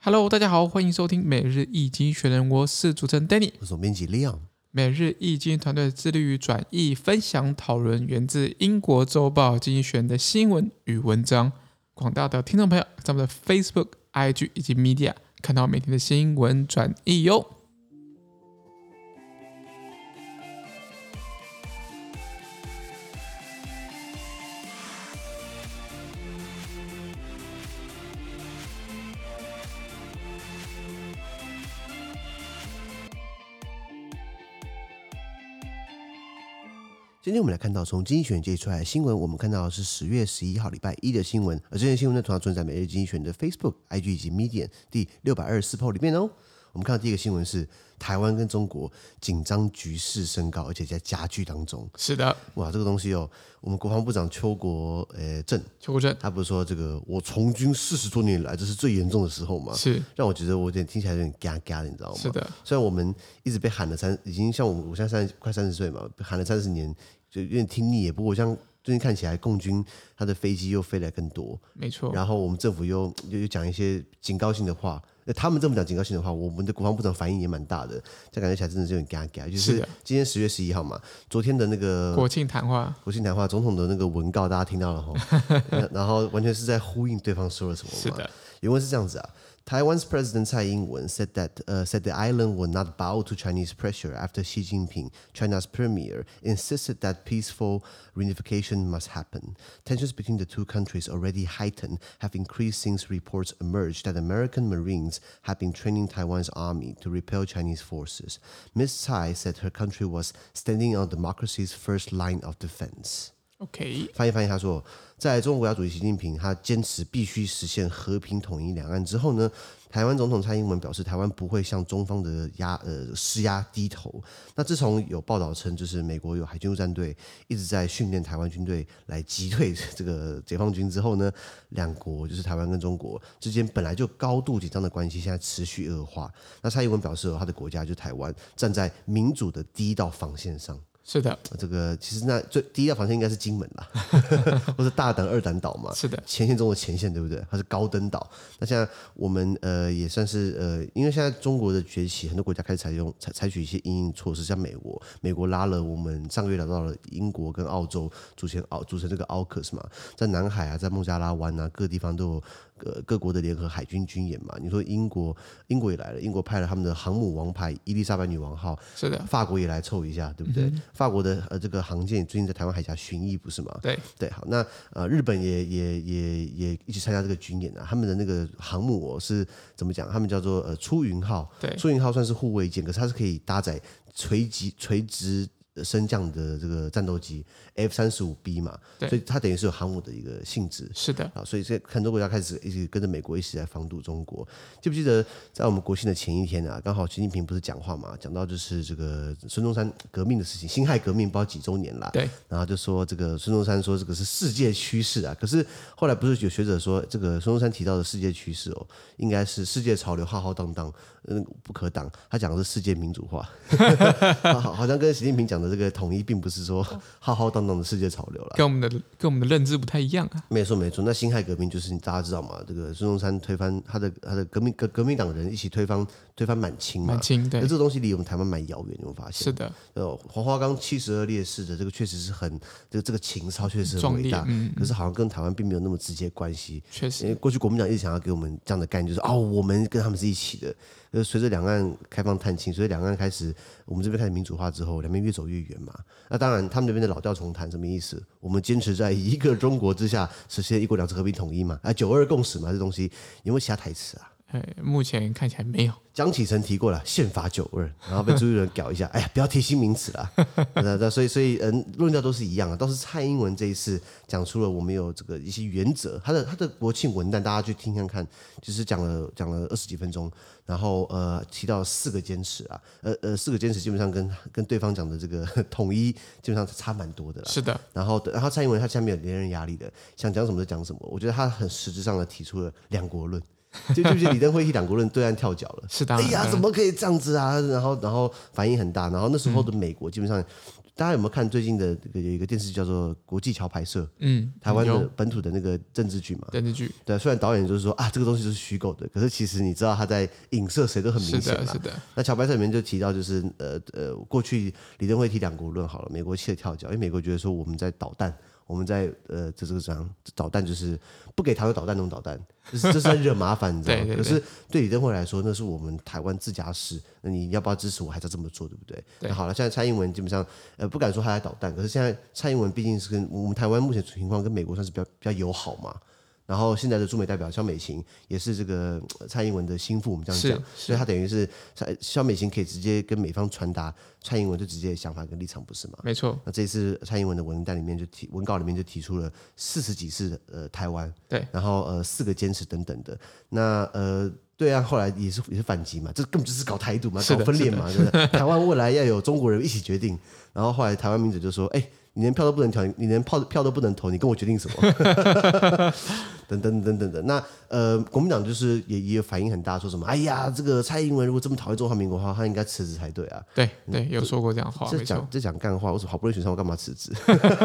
Hello，大家好，欢迎收听每日易经济学人，我是主持人 Danny，我是总编辑 Leon。每日易经团队致力于转译、分享、讨论源自英国周报经济学人的新闻与文章。广大的听众朋友，在我们的 Facebook、IG 以及 Media 看到每天的新闻转译哟。今天我们来看到从经济学人接出来的新闻，我们看到的是十月十一号礼拜一的新闻，而这些新闻呢，同样存在每日经济学人的 Facebook、IG 以及 Medium 第六百二十四 po 里面哦。我们看到第一个新闻是台湾跟中国紧张局势升高，而且在加剧当中。是的，哇，这个东西哦，我们国防部长邱国呃正，邱国正，他不是说这个我从军四十多年来，这是最严重的时候嘛？是，让我觉得我有点听起来有点嘎嘎的，你知道吗？是的，虽然我们一直被喊了三，已经像我我现在三快三十岁嘛，喊了三十年。就有点听腻也，不过像最近看起来，共军他的飞机又飞来更多，没错。然后我们政府又又又讲一些警告性的话，那他们这么讲警告性的话，我们的国防部长反应也蛮大的，这感觉起来真的是有点尴尬。就是今天十月十一号嘛，昨天的那个国庆谈话，国庆谈话，总统的那个文告大家听到了哈，然后完全是在呼应对方说了什么嘛。是的，原文是这样子啊。Taiwan's President Tsai Ing-wen said that uh, said the island would not bow to Chinese pressure after Xi Jinping, China's premier, insisted that peaceful reunification must happen. Tensions between the two countries already heightened have increased since reports emerged that American Marines have been training Taiwan's army to repel Chinese forces. Ms. Tsai said her country was standing on democracy's first line of defense. OK，翻译翻译，他说，在中国国家主席习近平他坚持必须实现和平统一两岸之后呢，台湾总统蔡英文表示，台湾不会向中方的压呃施压低头。那自从有报道称，就是美国有海军陆战队一直在训练台湾军队来击退这个解放军之后呢，两国就是台湾跟中国之间本来就高度紧张的关系，现在持续恶化。那蔡英文表示，他的国家就台湾站在民主的第一道防线上。是的，这个其实那最第一道防线应该是金门啦，或是大胆二胆岛嘛。是的，前线中的前线，对不对？它是高登岛。那现在我们呃也算是呃，因为现在中国的崛起，很多国家开始采用采采取一些应应措施，像美国，美国拉了我们上个月聊到了英国跟澳洲组成澳组成这个 AUKUS 嘛，在南海啊，在孟加拉湾啊，各个地方都有。各各国的联合海军军演嘛，你说英国，英国也来了，英国派了他们的航母王牌伊丽莎白女王号，是的，法国也来凑一下，对不对？嗯、法国的呃这个航舰最近在台湾海峡巡弋，不是吗？对对，好，那呃日本也也也也一起参加这个军演啊，他们的那个航母哦是怎么讲？他们叫做呃出云号，对，出云号算是护卫舰，可是它是可以搭载垂直垂直。升降的这个战斗机 F 三十五 B 嘛，所以它等于是有航母的一个性质。是的啊，所以这很多国家开始一直跟着美国一起在防堵中国。记不记得在我们国庆的前一天啊，刚好习近平不是讲话嘛，讲到就是这个孙中山革命的事情，辛亥革命不知道几周年了。对，然后就说这个孙中山说这个是世界趋势啊，可是后来不是有学者说这个孙中山提到的世界趋势哦，应该是世界潮流浩浩荡荡，嗯，不可挡。他讲的是世界民主化，好，好像跟习近平讲的。这个统一并不是说浩浩荡荡的世界潮流了，跟我们的跟我们的认知不太一样啊。没错没错，那辛亥革命就是大家知道嘛，这个孙中山推翻他的他的革命革革命党人一起推翻推翻满清嘛。满清对，那这个东西离我们台湾蛮遥远，你有发现。是的，呃，黄花岗七十二烈士的这个确实是很这个这个情操确实是很伟大，嗯，可是好像跟台湾并没有那么直接关系。确实，因为过去国民党一直想要给我们这样的概念，就是哦，我们跟他们是一起的。就，随着两岸开放探亲，随着两岸开始，我们这边开始民主化之后，两边越走越远嘛。那当然，他们那边的老调重弹，什么意思？我们坚持在一个中国之下实现一国两制和平统一嘛？啊，九二共识嘛，这东西有没有其他台词啊？哎，目前看起来没有。江启臣提过了宪法九二，然后被朱立伦搞一下，哎呀，不要提新名词了。那那所以所以嗯，论调都是一样的，倒是蔡英文这一次讲出了我们有这个一些原则，他的他的国庆文旦大家去听看看，就是讲了讲了二十几分钟，然后呃提到四个坚持啊，呃呃四个坚持基本上跟 跟对方讲的这个统一基本上差蛮多的了。是的，然后然后蔡英文他下面有连任压力的，想讲什么就讲什么，我觉得他很实质上的提出了两国论。就就就李登辉一两国论对岸跳脚了，是的。哎呀，怎么可以这样子啊？然后然后反应很大，然后那时候的美国基本上大家有没有看最近的有一个电视剧叫做《国际桥牌社》？嗯，台湾的本土的那个政治剧嘛。政治剧。对，虽然导演就是说啊，这个东西就是虚构的，可是其实你知道他在影射谁都很明显嘛。是的，是的。那桥牌社里面就提到，就是呃呃，过去李登辉提两国论好了，美国气得跳脚，因为美国觉得说我们在导弹。我们在呃，这这个这样导弹就是不给台湾导弹，弄导弹，这是这是在 惹麻烦，你知道吗？对对对，可是对李登辉来说，那是我们台湾自家事，那你要不要支持我，还是要这么做，对不对？对那好了，现在蔡英文基本上呃不敢说他在导弹，可是现在蔡英文毕竟是跟我们台湾目前情况跟美国算是比较比较友好嘛。然后现在的驻美代表肖美琴也是这个蔡英文的心腹，我们这样讲，所以他等于是蔡肖美琴可以直接跟美方传达蔡英文就直接的想法跟立场，不是吗？没错。那这次蔡英文的文单里面就提文稿里面就提出了四十几次呃台湾，对，然后呃四个坚持等等的。那呃对啊，后来也是也是反击嘛，这根本就是搞台独嘛，搞分裂嘛，对不对？台湾未来要有中国人一起决定。然后后来台湾民主就说，哎。你连票都不能投，你连票票都不能投，你跟我决定什么？等等等等的。那呃，国民党就是也也有反应很大，说什么？哎呀，这个蔡英文如果这么讨厌中华民国的话，他应该辞职才对啊。对对，有说过这样话。这讲这讲干话，我说好不容易选上，我干嘛辞职？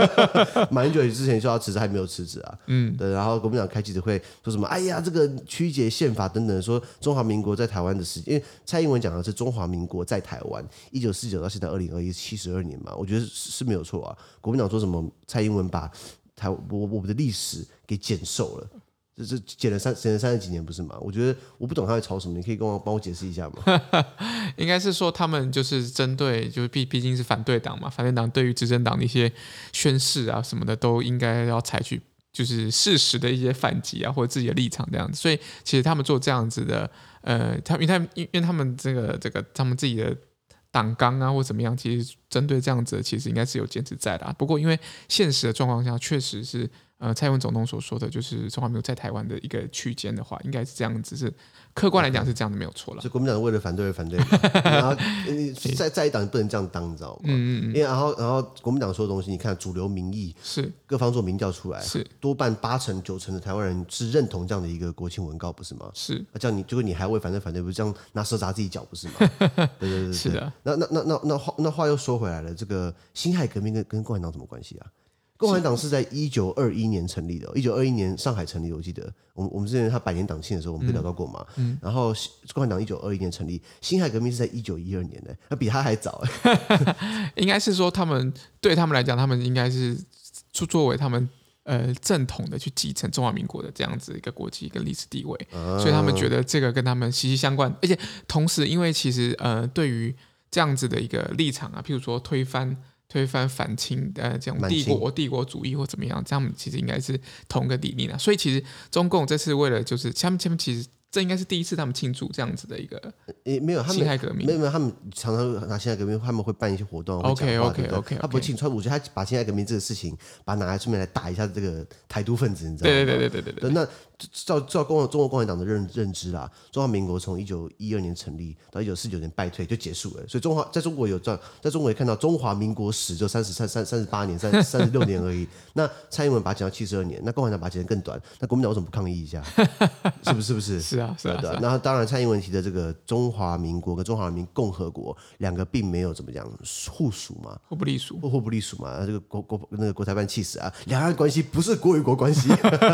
马英九之前说要辞职，还没有辞职啊。嗯，对。然后国民党开记者会说什么？哎呀，这个曲解宪法等等，说中华民国在台湾的时间，因为蔡英文讲的是中华民国在台湾，一九四九到现在二零二一七十二年嘛，我觉得是没有错啊。国民党说什么？蔡英文把台我我们的历史给减寿了，这这减了三减了三十几年，不是吗？我觉得我不懂他在吵什么，你可以跟我帮我解释一下吗？应该是说他们就是针对，就是毕毕竟是反对党嘛，反对党对于执政党的一些宣誓啊什么的，都应该要采取就是事实的一些反击啊，或者自己的立场这样子。所以其实他们做这样子的，呃，他因为他们因为他们这个这个他们自己的。党纲啊，或怎么样，其实针对这样子，其实应该是有坚持在的啊。不过，因为现实的状况下，确实是，呃，蔡英文总统所说的就是中华民国在台湾的一个区间的话，应该是这样子是。客观来讲是这样的没有错了，所以国民党为了反对而反对，然后 你在在一党不能这样当，你知道吗？嗯嗯，因为然后然后国民党说的东西，你看主流民意是各方做民调出来是多半八成九成的台湾人是认同这样的一个国庆文告，不是吗？是，这样你结果你还为反对反对，不是这样拿手砸自己脚，不是吗？对对对对，是的。那那那那那话那话又说回来了，这个辛亥革命跟跟共产党什么关系啊？共产党是在一九二一年成立的，一九二一年上海成立，我记得，我们我们之前他百年党庆的时候，我们不聊到过嘛。嗯。然后共产党一九二一年成立，辛亥革命是在一九一二年的，那比他还早。应该是说他们对他们来讲，他们应该是作作为他们呃正统的去继承中华民国的这样子一个国籍跟历史地位，啊、所以他们觉得这个跟他们息息相关。而且同时，因为其实呃对于这样子的一个立场啊，譬如说推翻。推翻反清呃这种帝国帝国主义或怎么样，这样其实应该是同一个理念啊。所以其实中共这次为了就是他们他们其实。这应该是第一次他们庆祝这样子的一个，诶，没有，辛亥革命，没有没有，他们常常拿辛亥革命，他们会办一些活动，OK OK OK，他不会庆祝，我觉得他把辛亥革命这个事情，把它拿来顺便来打一下这个台独分子，你知道吗？对对对对对对。那照照共中国共产党的认认知啦，中华民国从一九一二年成立到一九四九年败退就结束了，所以中华在中国有在在中国也看到中华民国史就三十三三三十八年三三十六年而已。那蔡英文把它讲到七十二年，那共产党把它讲得更短，那国民党为什么不抗议一下？是不是？是不是？是啊，是啊，对。然后。当然，蔡英文提的这个中华民国跟中华人民共和国两个并没有怎么讲互属嘛，互不隶属，互互不隶属嘛。这个国国那个国台办气死啊，两岸关系不是国与国关系，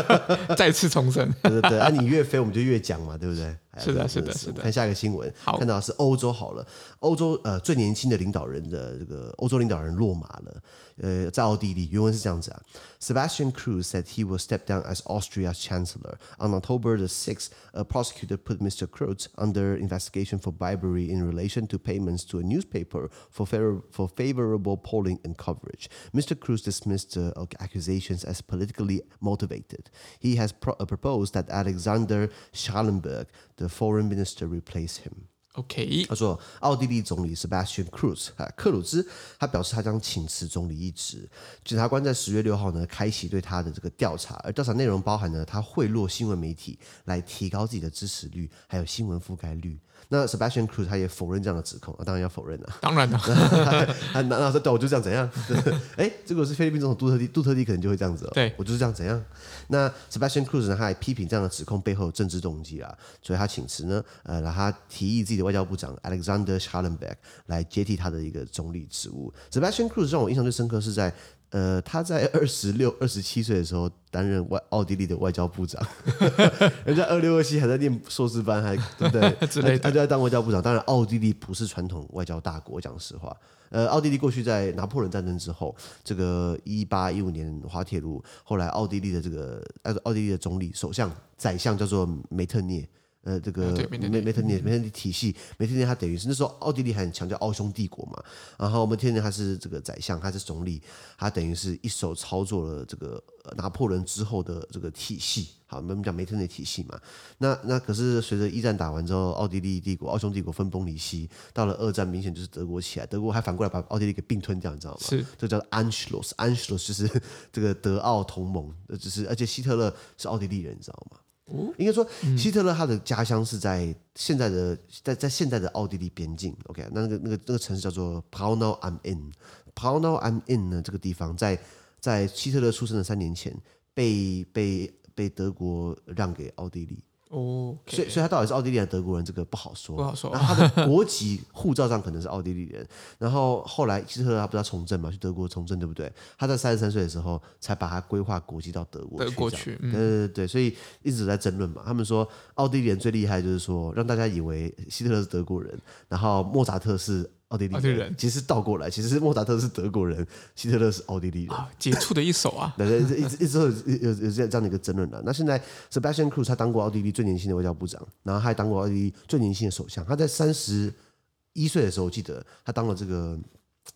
再次重申。对对对，啊，你越飞我们就越讲嘛，对不对？是的，是的，是的。看下一个新闻，好，看到是欧洲好了，欧洲呃最年轻的领导人的这个欧洲领导人落马了，呃，在奥地利，原文是这样子啊，Sebastian Kurz said he will step down as Austria's chancellor on October the sixth. A prosecutor put Mr. Kurz under investigation for bribery in relation to payments to a newspaper for favor for favorable polling and coverage. Mr. Kurz dismissed the accusations as politically motivated. He has pro proposed that Alexander Schallenberg The foreign minister replace him. OK，他说，奥地利总理 Sebastian Kurz 啊，克鲁兹，他表示他将请辞总理一职。检察官在十月六号呢，开启对他的这个调查，而调查内容包含呢，他贿赂新闻媒体来提高自己的支持率，还有新闻覆盖率。那 Sebastian Kurz 他也否认这样的指控，啊、当然要否认了、啊。当然了，他难道说对我就这样怎样？哎，这个是菲律宾总统杜特地，杜特地可能就会这样子哦。对，我就是这样怎样？那 Sebastian Kurz 呢，他还批评这样的指控背后有政治动机啊，所以他请辞呢，呃，让他提议自己的外交部长 Alexander Schallenberg 来接替他的一个总理职务。Sebastian Kurz 让我印象最深刻是在呃他在二十六、二十七岁的时候担任外奥地利的外交部长，人家二六二七还在念硕士班，还对不对？之类的，他就在当外交部长。当然，奥地利不是传统外交大国，讲实话。呃，奥地利过去在拿破仑战争之后，这个一八一五年滑铁卢，后来奥地利的这个呃奥地利的总理、首相、宰相叫做梅特涅。呃，这个梅梅梅特涅梅特涅体系，梅特涅他等于是那时候奥地利还很强调奥匈帝国嘛，然后梅特涅他是这个宰相，他是总理，他等于是一手操作了这个拿破仑之后的这个体系。好，我们讲梅特涅体系嘛，那那可是随着一战打完之后，奥地利帝国、奥匈帝国分崩离析，到了二战，明显就是德国起来，德国还反过来把奥地利给并吞掉，你知道吗？是，这叫 Anschluss，Anschluss 就是这个德奥同盟，就是而且希特勒是奥地利人，你知道吗？应该说，希特勒他的家乡是在现在的在在现在的奥地利边境。OK，那那个那个那个城市叫做 Braunau am Inn。Braunau am Inn 呢，这个地方在在希特勒出生的三年前被被被德国让给奥地利。哦，okay. 所以所以他到底是奥地利还是德国人，这个不好说。不好说。然后他的国籍护照上可能是奥地利人，然后后来希特勒他不是要从政嘛，去德国从政，对不对？他在三十三岁的时候才把他规划国籍到德国去。德国去，嗯、对对对，所以一直在争论嘛。他们说奥地利人最厉害就是说让大家以为希特勒是德国人，然后莫扎特是。奥地利人，人其实倒过来，其实是莫扎特是德国人，希特勒是奥地利人，杰出的一手啊！对对，一直一直有有有这样的一个争论的。那现在 Sebastian Cruz 他当过奥地利最年轻的外交部长，然后他还当过奥地利最年轻的首相。他在三十一岁的时候，我记得他当了这个。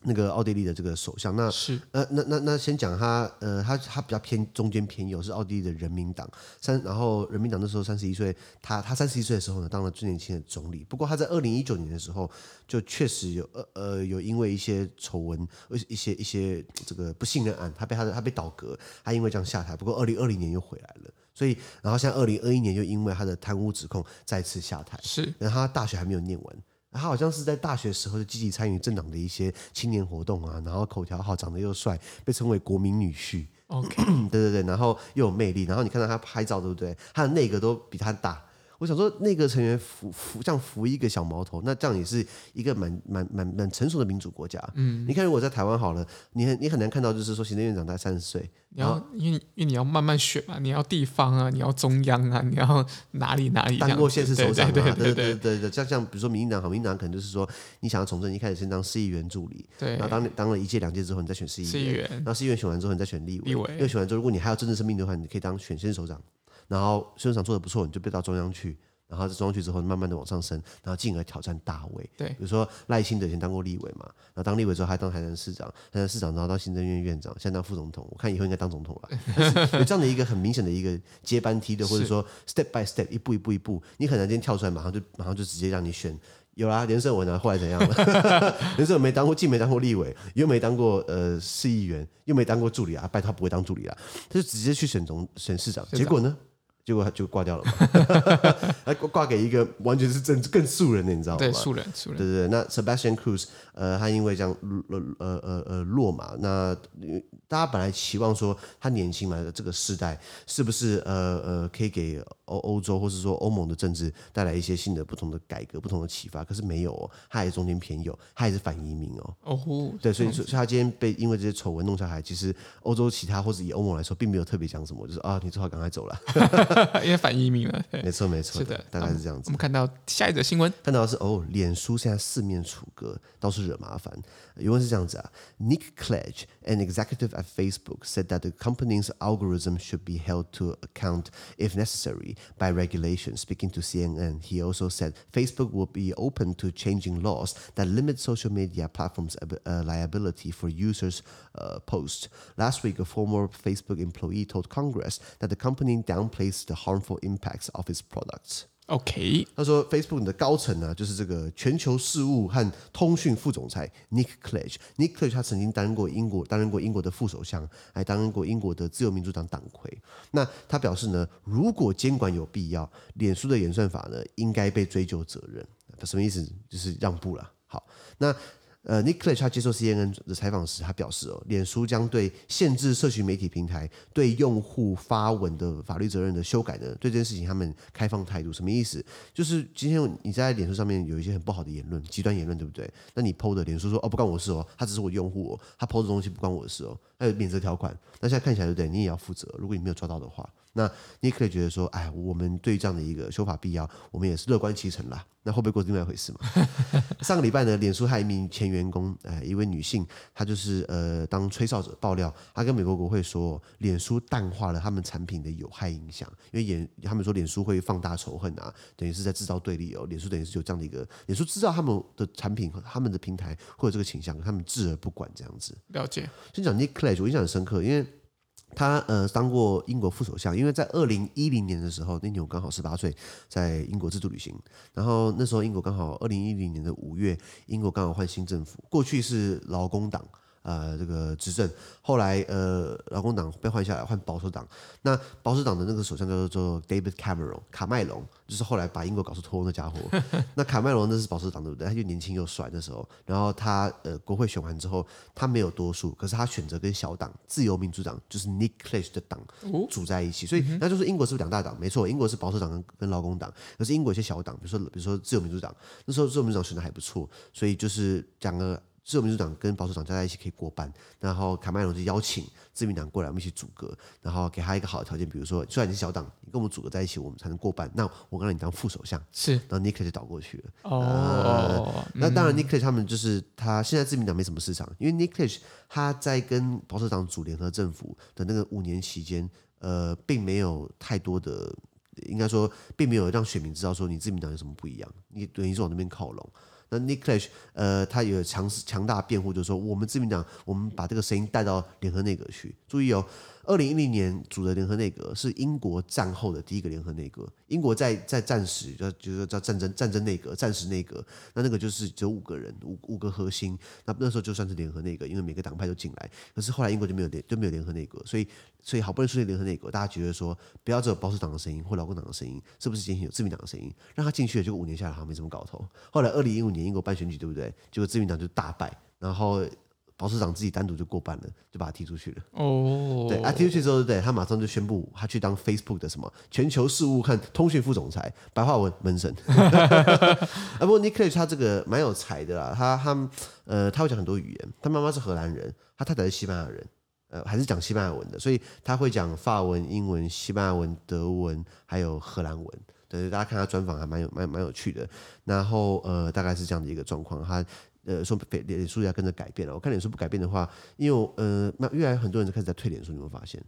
那个奥地利的这个首相，那是呃，那那那先讲他，呃，他他比较偏中间偏右，是奥地利的人民党三，然后人民党那时候三十一岁，他他三十一岁的时候呢，当了最年轻的总理。不过他在二零一九年的时候，就确实有呃呃有因为一些丑闻，一些一些这个不信任案，他被他的他被倒戈，他因为这样下台。不过二零二零年又回来了，所以然后像二零二一年又因为他的贪污指控再次下台，是，然后他大学还没有念完。他好像是在大学时候就积极参与政党的一些青年活动啊，然后口条好，长得又帅，被称为国民女婿。OK，对对对，然后又有魅力，然后你看到他拍照，对不对？他的内阁都比他大。我想说，那个成员扶扶这样扶一个小毛头，那这样也是一个蛮蛮蛮蛮成熟的民主国家。嗯，你看，如果在台湾好了，你很你很难看到，就是说行政院长才三十岁，你要因为因为你要慢慢选嘛，你要地方啊，你要中央啊，你要哪里哪里当过县市首长啊，对对对对对对，像像比如说民进党好，民进党可能就是说你想要从政，一开始先当市议员助理，对，然后当当了一届两届之后，你再选市议员，然后市议员选完之后，你再选立委，立委，又选完之后，如果你还有政治生命的话，你可以当选县首长，然后县首长做得不错，你就被到中央去。然后在中央去之后，慢慢的往上升，然后进而挑战大位。对，比如说赖清德以前当过立委嘛，然后当立委之后还当台南市长，台南市长然后到行政院院长，现在当副总统。我看以后应该当总统了。有这样的一个很明显的一个接班梯的，或者说 step by step 一步一步一步，你很难今天跳出来马上就马上就直接让你选。有啦，连胜文啊，后来怎样了？连胜文没当过，既没当过立委，又没当过呃市议员，又没当过助理啊，拜托他不会当助理啊，他就直接去选总选市长，结果呢？结果他就挂掉了嘛，还挂给一个完全是正更素人的，你知道吗？对，素人，素人。对对对，那 Sebastian Kurz，呃，他因为这样呃呃呃呃落马，那大家本来期望说他年轻嘛，这个世代是不是呃呃可以给欧欧洲或是说欧盟的政治带来一些新的不同的改革、不同的启发？可是没有哦，他还是中间偏右，他还是反移民哦。哦呼，对，所以所以他今天被因为这些丑闻弄下来，其实欧洲其他或者以欧盟来说，并没有特别讲什么，就是啊，你最好赶快走了。因为反移民了，没错没错，是的，大概是这样子。我们看到下一则新闻，看到的是哦，脸书现在四面楚歌，到处惹麻烦。原文是这样子啊，Nick Clegg, an executive at Facebook, said that the company's algorithm should be held to account if necessary by regulation. Speaking to CNN, he also said Facebook will be open to changing laws that limit social media platforms' liability for users' uh, posts. Last week, a former Facebook employee told Congress that the company downplays the harmful impacts of its products. OK，他说 Facebook 的高层呢，就是这个全球事务和通讯副总裁 Nick Clegg。Nick Clegg 他曾经担任过英国，担任过英国的副首相，还担任过英国的自由民主党党魁。那他表示呢，如果监管有必要，脸书的演算法呢，应该被追究责任。他什么意思？就是让步了。好，那。呃，Nick Clegg 他接受 CNN 的采访时，他表示哦，脸书将对限制社群媒体平台对用户发文的法律责任的修改呢，对这件事情他们开放态度。什么意思？就是今天你在脸书上面有一些很不好的言论，极端言论，对不对？那你 PO 的脸书说哦，不关我事哦，他只是我用户哦，他 PO 的东西不关我的事哦，他有免责条款。那现在看起来对不对？你也要负责，如果你没有抓到的话。那你也可以觉得说，哎，我们对这样的一个修法必要，我们也是乐观其成啦。那会不会过另外一回事嘛？上个礼拜呢，脸书还有一名前员工，呃，一位女性，她就是呃当吹哨者爆料，她跟美国国会说，脸书淡化了他们产品的有害影响，因为演他们说脸书会放大仇恨啊，等于是在制造对立哦。脸书等于是有这样的一个，脸书知道他们的产品和他们的平台会有这个倾向，他们置而不管这样子。了解。先讲 Nick Clegg，我印象很深刻，因为。他呃当过英国副首相，因为在二零一零年的时候，那年我刚好十八岁，在英国自助旅行。然后那时候英国刚好二零一零年的五月，英国刚好换新政府，过去是劳工党。呃，这个执政后来，呃，劳工党被换下来，换保守党。那保守党的那个首相叫做 David Cameron，卡麦隆，就是后来把英国搞出脱欧那家伙。那卡麦隆那是保守党对不对？他就年轻又帅那时候。然后他呃，国会选完之后，他没有多数，可是他选择跟小党自由民主党，就是 Nick Clegg 的党组在一起。所以那就是英国是不是两大党？没错，英国是保守党跟跟劳工党。可是英国有些小党，比如说比如说自由民主党，那时候自由民主党选的还不错，所以就是两个。自由民主党跟保守党加在一起可以过半，然后卡麦隆就邀请自民党过来，我们一起组阁，然后给他一个好的条件，比如说，虽然你是小党，你跟我们组阁在一起，我们才能过半。那我让你当副首相，是，然后 Nick 就倒过去了。哦，呃嗯、那当然，Nick 他们就是他现在自民党没什么市场，因为 Nick 他在跟保守党组联合政府的那个五年期间，呃，并没有太多的，应该说，并没有让选民知道说你自民党有什么不一样，你等于是往那边靠拢。那 Nick Clegg 呃，他有强强大辩护，就是说，我们自民党，我们把这个声音带到联合内阁去。注意哦。二零一零年组的联合内阁是英国战后的第一个联合内阁。英国在在战时叫就是叫战争战争内阁、战时内阁，那那个就是只有五个人，五五个核心。那那时候就算是联合内阁，因为每个党派都进来。可是后来英国就没有联就没有联合内阁，所以所以好不容易出现联合内阁，大家觉得说不要只有保守党的声音或劳工党的声音，是不是今天有自民党的声音？让他进去了，结果五年下来好像没什么搞头。后来二零一五年英国办选举，对不对？结果自民党就大败，然后。保守党自己单独就过半了，就把他踢出去了。哦，对，啊，踢出去之后，对，他马上就宣布他去当 Facebook 的什么全球事务和通讯副总裁，白话文门神。啊，不过 Nick Clegg 他这个蛮有才的啦，他他呃他会讲很多语言，他妈妈是荷兰人，他太太是西班牙人，呃，还是讲西班牙文的，所以他会讲法文、英文、西班牙文、德文，还有荷兰文。对，大家看他专访还蛮有蛮蛮有趣的。然后呃，大概是这样的一个状况，他。呃，说脸脸书要跟着改变了。我看脸书不改变的话，因为呃，那越来很多人就开始在退脸书，你会发现？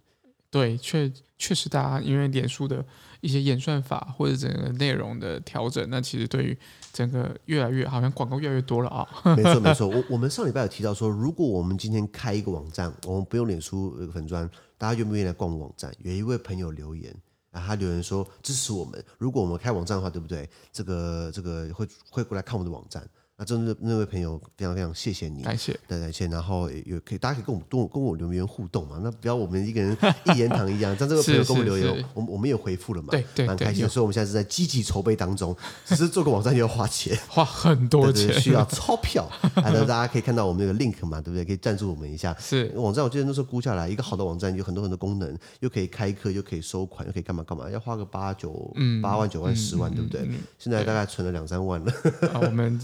对，确确实，大家因为脸书的一些演算法或者整个内容的调整，那其实对于整个越来越好像广告越来越多了啊。没错没错，我我们上礼拜有提到说，如果我们今天开一个网站，我们不用脸书粉砖，大家愿不愿意来逛网站？有一位朋友留言啊，他留言说支持我们，如果我们开网站的话，对不对？这个这个会会过来看我们的网站。那真的那位朋友非常非常谢谢你，感谢，对，感谢。然后也可以，大家可以跟我们多跟我留言互动嘛。那不要我们一个人一言堂一样。像 这个朋友跟我们留言，我们我们也回复了嘛，对对，蛮开心。所以我们现在是在积极筹备当中，只是做个网站就要花钱，花很多钱，需要 钞票。还有大家可以看到我们那个 link 嘛，对不对？可以赞助我们一下。是网站，我记得那时候估下来，一个好的网站有很多很多功能，又可以开课，又可以收款，又可以干嘛干嘛，要花个八九八万九万十万，对不对？现在大概存了两三万了。我们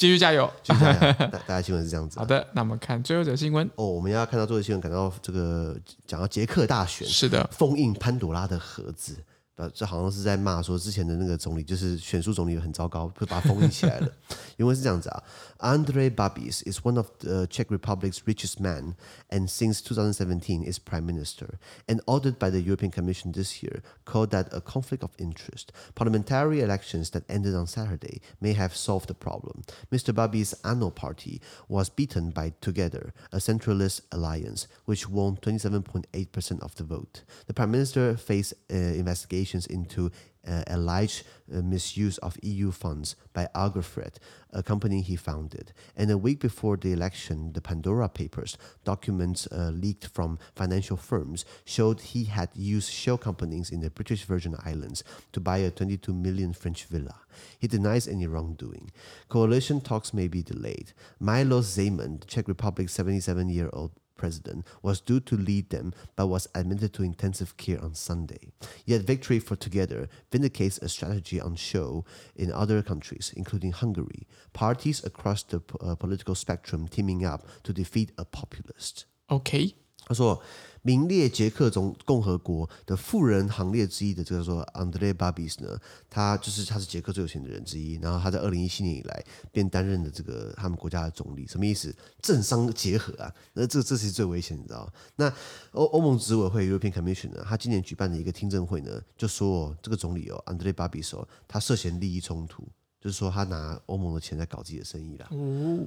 继续加油继续加油。大大家新闻是这样子。好的，那我们看最后一则新闻。哦，我们要看到最后新闻，感到这个讲到捷克大选，是的，封印潘朵拉的盒子。呃，这好像是在骂说之前的那个总理，就是选书总理很糟糕，就把它封印起来了。因为是这样子啊，Andrej Babis is one of the Czech Republic's richest men, and since 2017 is prime minister, and ordered by the European Commission this year, called that a conflict of interest. Parliamentary elections that ended on Saturday may have solved the problem. Mr. Babis' Anno party was beaten by Together, a centralist alliance, which won 27.8% of the vote. The prime minister faced uh, investigation investigations into uh, alleged uh, misuse of EU funds by Agrofert, a company he founded. And a week before the election, the Pandora Papers documents uh, leaked from financial firms showed he had used shell companies in the British Virgin Islands to buy a 22 million French villa. He denies any wrongdoing. Coalition talks may be delayed. Milo Zeman, Czech Republic's 77 year old president, was due to lead them but was admitted to intensive care on Sunday. Yet victory for Together vindicates a strategy on show in other countries, including Hungary, parties across the uh, political spectrum teaming up to defeat a populist. Okay. 他说。名列捷克总共和国的富人行列之一的这个说 Andrej Babis 呢，他就是他是捷克最有钱的人之一，然后他在二零一七年以来便担任了这个他们国家的总理，什么意思？政商结合啊，那这这是最危险，你知道吗？那欧欧盟执委会 European Commission 呢，他今年举办的一个听证会呢，就说这个总理哦 Andrej Babis 哦，他涉嫌利益冲突。就是说，他拿欧盟的钱在搞自己的生意啦。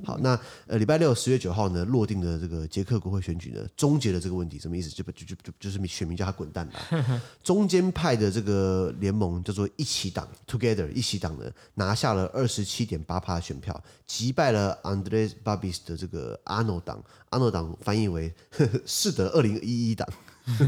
好，那呃，礼拜六十月九号呢，落定的这个捷克国会选举呢，终结了这个问题。什么意思？就就就就就是选民叫他滚蛋吧。中间派的这个联盟叫做一起党 （Together），一起党呢拿下了二十七点八趴的选票，击败了 Andres Babis 的这个阿诺党。阿诺党翻译为“是的二零一一党”，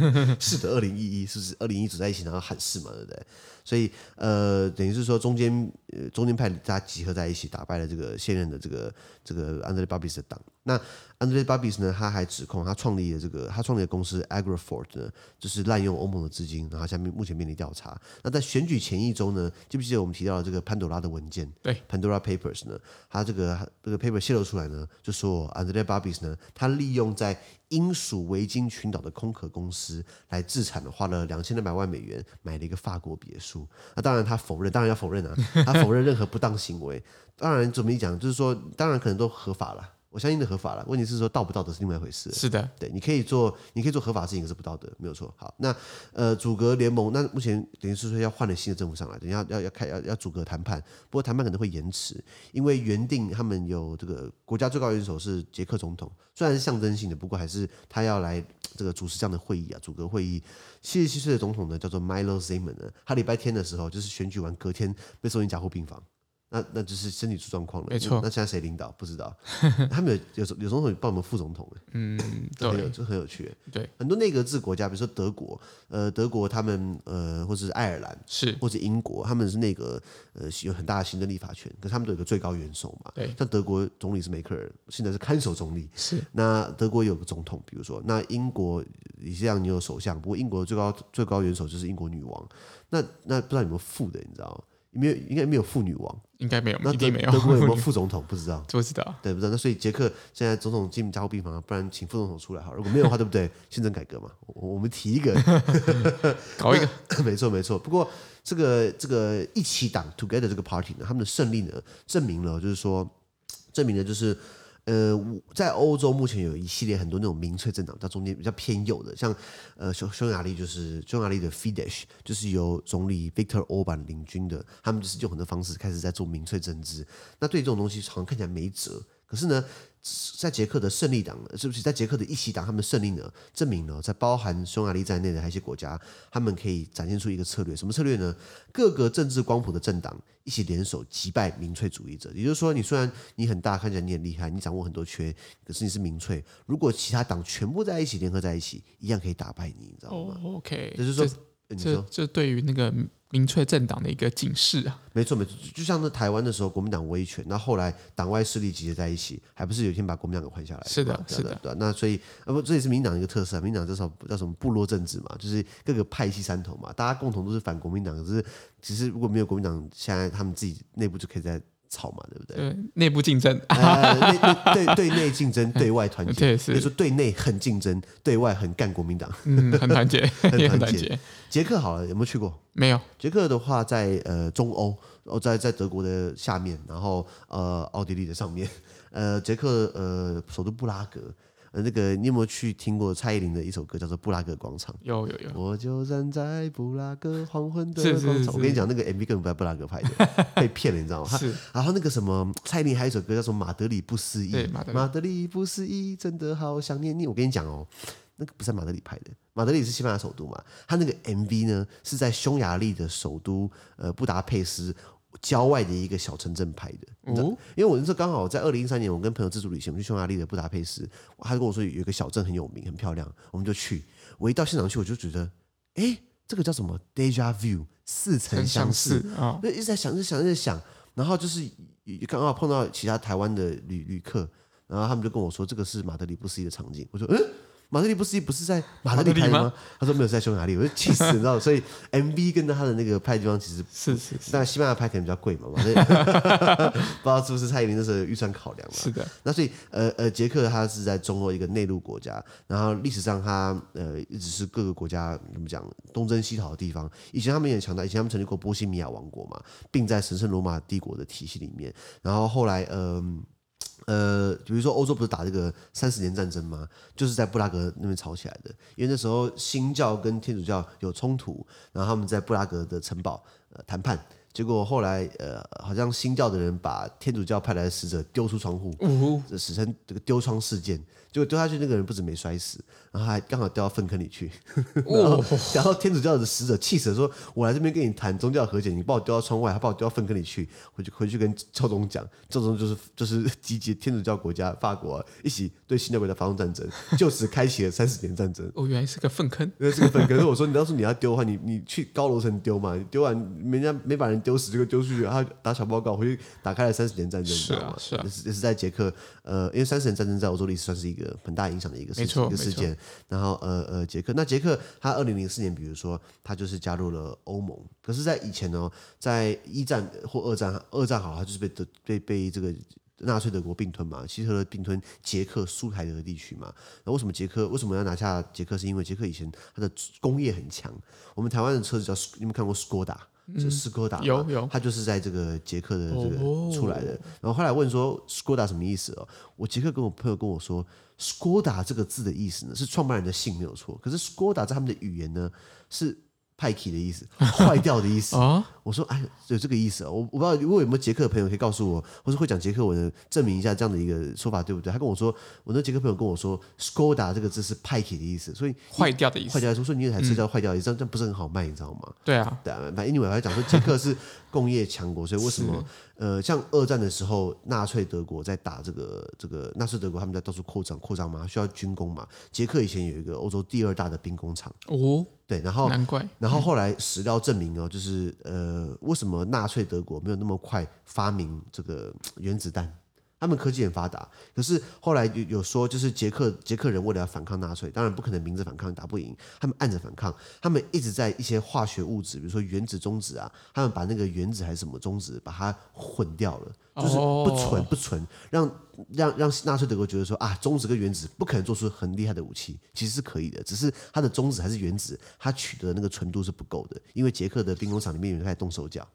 是的二零一一，是不是二零一组在一起，然后喊是嘛，对不对？所以，呃，等于是说，中间，呃，中间派大家集合在一起，打败了这个现任的这个这个安德烈·巴比斯的党。那 Andrej Babis 呢？他还指控他创立的这个他创立的公司 Agrofort 呢，就是滥用欧盟的资金，然后下面目前面临调查。那在选举前一周呢，记不记得我们提到的这个潘朵拉的文件？对，Pandora Papers 呢，他这个这个 paper 泄露出来呢，就说 Andrej Babis 呢，他利用在英属维京群岛的空壳公司来自产的，花了两千两百万美元买了一个法国别墅。那当然他否认，当然要否认啊，他否认任何不当行为。当然怎么讲，就是说，当然可能都合法了。我相信的合法了，问题是说道不道德是另外一回事。是的，对，你可以做，你可以做合法的事情，可是不道德，没有错。好，那呃，阻隔联盟，那目前等于是说要换了新的政府上来，等下要要开要要阻隔谈判，不过谈判可能会延迟，因为原定他们有这个国家最高元首是捷克总统，虽然是象征性的，不过还是他要来这个主持这样的会议啊，阻隔会议。七十七岁的总统呢，叫做 Milo Zeman 呢，他礼拜天的时候就是选举完隔天被送进加护病房。那那就是身体出状况了，没错。那现在谁领导不知道？他们有有有总统帮我们副总统，嗯，这很有这很有趣。对，很多内阁制国家，比如说德国，呃，德国他们呃，或者是爱尔兰，是或者英国，他们是内阁呃有很大的行政立法权，可是他们都有个最高元首嘛。对，像德国总理是梅克尔，现在是看守总理。是。那德国有个总统，比如说那英国也这样，你有首相，不过英国最高最高元首就是英国女王。那那不知道有没有副的，你知道吗？没有，应该没有妇女王，应该没有，那一定没有。德国有没有 副总统？不知道，不知道，对，不知道。那所以捷克现在总统进加护病房，不然请副总统出来好。如果没有的话，对不对？宪政改革嘛，我我们提一个，搞一个，没错没错。不过这个这个一起党 Together 这个 Party 呢，他们的胜利呢，证明了就是说，证明了就是。呃，在欧洲目前有一系列很多那种民粹政党，在中间比较偏右的，像呃匈匈牙利就是匈牙利的 Fidesz，就是由总理 Victor Orban 领军的，他们就是用很多方式开始在做民粹政治。那对这种东西好像看起来没辙，可是呢，在捷克的胜利党，是不是在捷克的一席党，他们胜利呢，证明了在包含匈牙利在内的一些国家，他们可以展现出一个策略，什么策略呢？各个政治光谱的政党一起联手击败民粹主义者。也就是说，你虽然你很大，看起来你很厉害，你掌握很多权，可是你是民粹。如果其他党全部在一起联合在一起，一样可以打败你，你知道吗？OK，就是说，这这，这对于那个。民粹政党的一个警示啊，没错没错，就像那台湾的时候，国民党威权，那后来党外势力集结在一起，还不是有一天把国民党给换下来？是的，是的，对，那所以呃不，这也是民党的一个特色，民党叫什么叫什么部落政治嘛，就是各个派系山头嘛，大家共同都是反国民党，可是其实如果没有国民党，现在他们自己内部就可以在。草嘛，对不对？对，内部竞争，对 对内竞争，对外团结。对，是。说对内很竞争，对外很干国民党。嗯，很团结，很团结。很团结。捷克好了，有没有去过？没有。捷克的话在，在呃中欧，哦，在在德国的下面，然后呃奥地利的上面，呃捷克呃首都布拉格。那个，你有没有去听过蔡依林的一首歌，叫做《布拉格广场》？有有有。我就站在布拉格黄昏的广场。是是是。我跟你讲，那个 MV 根本不在布拉格拍的，被骗了，你知道吗？是。然后那个什么，蔡依林还有一首歌叫做《马德里不思议》。对，马德里。马德里不思议，真的好想念你。我跟你讲哦，那个不是在马德里拍的，马德里是西班牙首都嘛，他那个 MV 呢是在匈牙利的首都呃布达佩斯郊外的一个小城镇拍的。哦，因为我那时候刚好在二零一三年，我跟朋友自助旅行，我们去匈牙利的布达佩斯，他就跟我说有一个小镇很有名，很漂亮，我们就去。我一到现场去，我就觉得，哎，这个叫什么？Deja Vu，似曾相识啊！就一直在想，一直想，一直想，然后就是刚好碰到其他台湾的旅旅客，然后他们就跟我说，这个是马德里不思议的场景。我说，嗯。马德里不思议不是在马德里拍的吗？吗他说没有，在匈牙利。我就气死，你知道？所以 MV 跟他的那个拍的地方其实是是是，但西班牙拍可能比较贵嘛，所以 不知道是不是蔡依林那时候预算考量嘛。是的。那所以呃呃，捷克它是在中欧一个内陆国家，然后历史上它呃一直是各个国家怎么讲东征西讨的地方。以前他们也强大，以前他们成立过波西米亚王国嘛，并在神圣罗马帝国的体系里面。然后后来嗯。呃呃，比如说欧洲不是打这个三十年战争吗？就是在布拉格那边吵起来的，因为那时候新教跟天主教有冲突，然后他们在布拉格的城堡呃谈判，结果后来呃好像新教的人把天主教派来的使者丢出窗户，嗯，史称这个丢窗事件。结果丢下去那个人不止没摔死，然后还刚好掉到粪坑里去。然后，然后天主教的使者气死了，说：“我来这边跟你谈宗教和解，你把我丢到窗外，还把我丢到粪坑里去。”回去回去跟教宗讲，教宗就是就是集结天主教国家法国、啊、一起对新教国家发动战争，就此开启了三十年战争。哦，原来是个粪坑，原来是个粪坑。我说，你要是你要丢的话，你你去高楼层丢嘛，丢完人家没把人丢死，这个丢出去，然后打小报告，回去打开了三十年战争，是啊，是啊，也是也是在捷克，呃，因为三十年战争在欧洲历史算是一个很大影响的一个。事情一个事件，然后呃呃，捷克那捷克他二零零四年，比如说他就是加入了欧盟，可是，在以前呢，在一战或二战，二战好，他就是被德被被这个纳粹德国并吞嘛，希特勒并吞捷克苏台德地区嘛。那为什么捷克为什么要拿下捷克？是因为捷克以前它的工业很强。我们台湾的车子叫你有没有看过斯柯达？是斯柯达，有有，他就是在这个捷克的这个出来的。然后后来问说斯柯达什么意思哦？我捷克跟我朋友跟我说。斯柯达这个字的意思呢，是创办人的姓没有错，可是斯柯达在他们的语言呢是。派气的意思，坏掉的意思。我说，哎，有这个意思啊？我我不知道，如果有没有捷克的朋友可以告诉我，或是会讲捷克文的，证明一下这样的一个说法对不对？他跟我说，我那捷克朋友跟我说，Skoda 这个字是派气的意思，所以坏掉的意思。坏掉的意思，说你有台车叫坏掉的意思，这样不是很好卖，你知道吗？对啊，对啊。反正 anyway 还讲说捷克是工业强国，所以为什么呃，像二战的时候，纳粹德国在打这个这个纳粹德国，他们在到处扩张扩张嘛，需要军工嘛。捷克以前有一个欧洲第二大的兵工厂哦。对，然后难怪，然后后来史料证明哦，就是呃，为什么纳粹德国没有那么快发明这个原子弹？他们科技很发达，可是后来有有说，就是捷克捷克人为了要反抗纳粹，当然不可能明着反抗，打不赢，他们暗着反抗，他们一直在一些化学物质，比如说原子中子啊，他们把那个原子还是什么中子，把它混掉了，就是不纯不纯，让让让纳粹德国觉得说啊，中子跟原子不可能做出很厉害的武器，其实是可以的，只是它的中子还是原子，它取得的那个纯度是不够的，因为捷克的兵工厂里面有人在动手脚。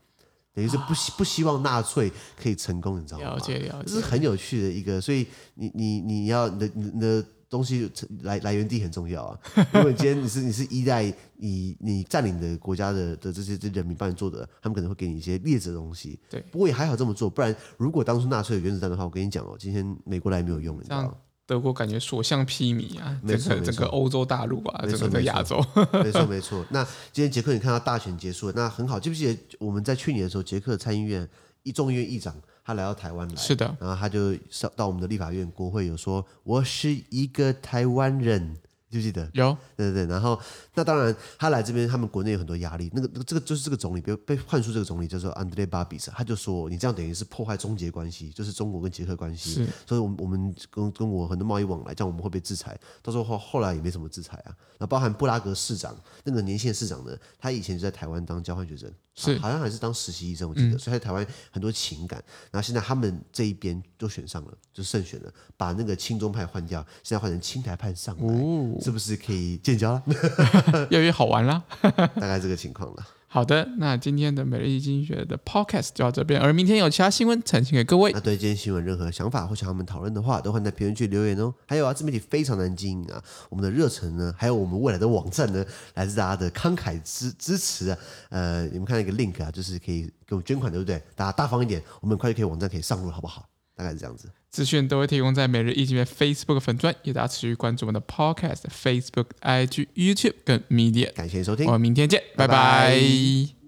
等于是不希不希望纳粹可以成功，你知道吗？了解了解，这是很有趣的一个，所以你你你要你的你的东西来来源地很重要啊。如果你今天你是你是依赖你你占领的国家的的这些这人民帮你做的，他们可能会给你一些劣质的东西。对，不过也还好这么做，不然如果当初纳粹有原子弹的话，我跟你讲哦，今天美国来没有用，你知道吗？德国感觉所向披靡啊，整个整个欧洲大陆啊，整个在亚洲，没错没错。那今天捷克你看到大选结束了，那很好，记不记得我们在去年的时候，捷克参议院一众议院议长他来到台湾来，是的，然后他就上到我们的立法院国会有说，我是一个台湾人。记不记得？有，对对对。然后，那当然，他来这边，他们国内有很多压力。那个，那个这个就是这个总理被被换出这个总理叫做安德烈巴比斯，他就说，你这样等于是破坏中捷关系，就是中国跟捷克关系。是，所以，我们我们跟跟我很多贸易往来，这样我们会被制裁。到时候后后来也没什么制裁啊。那包含布拉格市长那个年轻的市长呢，他以前就在台湾当交换学生。是，好像还是当实习医生，我记得，嗯、所以在台湾很多情感。然后现在他们这一边都选上了，就胜选了，把那个亲中派换掉，现在换成亲台派上来，哦、是不是可以建交了？越来越好玩了，大概这个情况了。好的，那今天的每日一经济学的 podcast 就到这边，而明天有其他新闻呈现给各位。那对今天新闻任何想法或想和我们讨论的话，都欢迎在评论区留言哦。还有啊，自媒体非常难经营啊，我们的热忱呢，还有我们未来的网站呢，来自大家的慷慨支支持啊。呃，你们看一个 link 啊，就是可以给我捐款，对不对？大家大方一点，我们很快就可以网站可以上路，好不好？大概是这样子。资讯都会提供在每日一经的 Facebook 粉专，也大家持续关注我们的 Podcast、Facebook、IG、YouTube 跟 Media。感谢收听，我们明天见，拜拜。拜拜。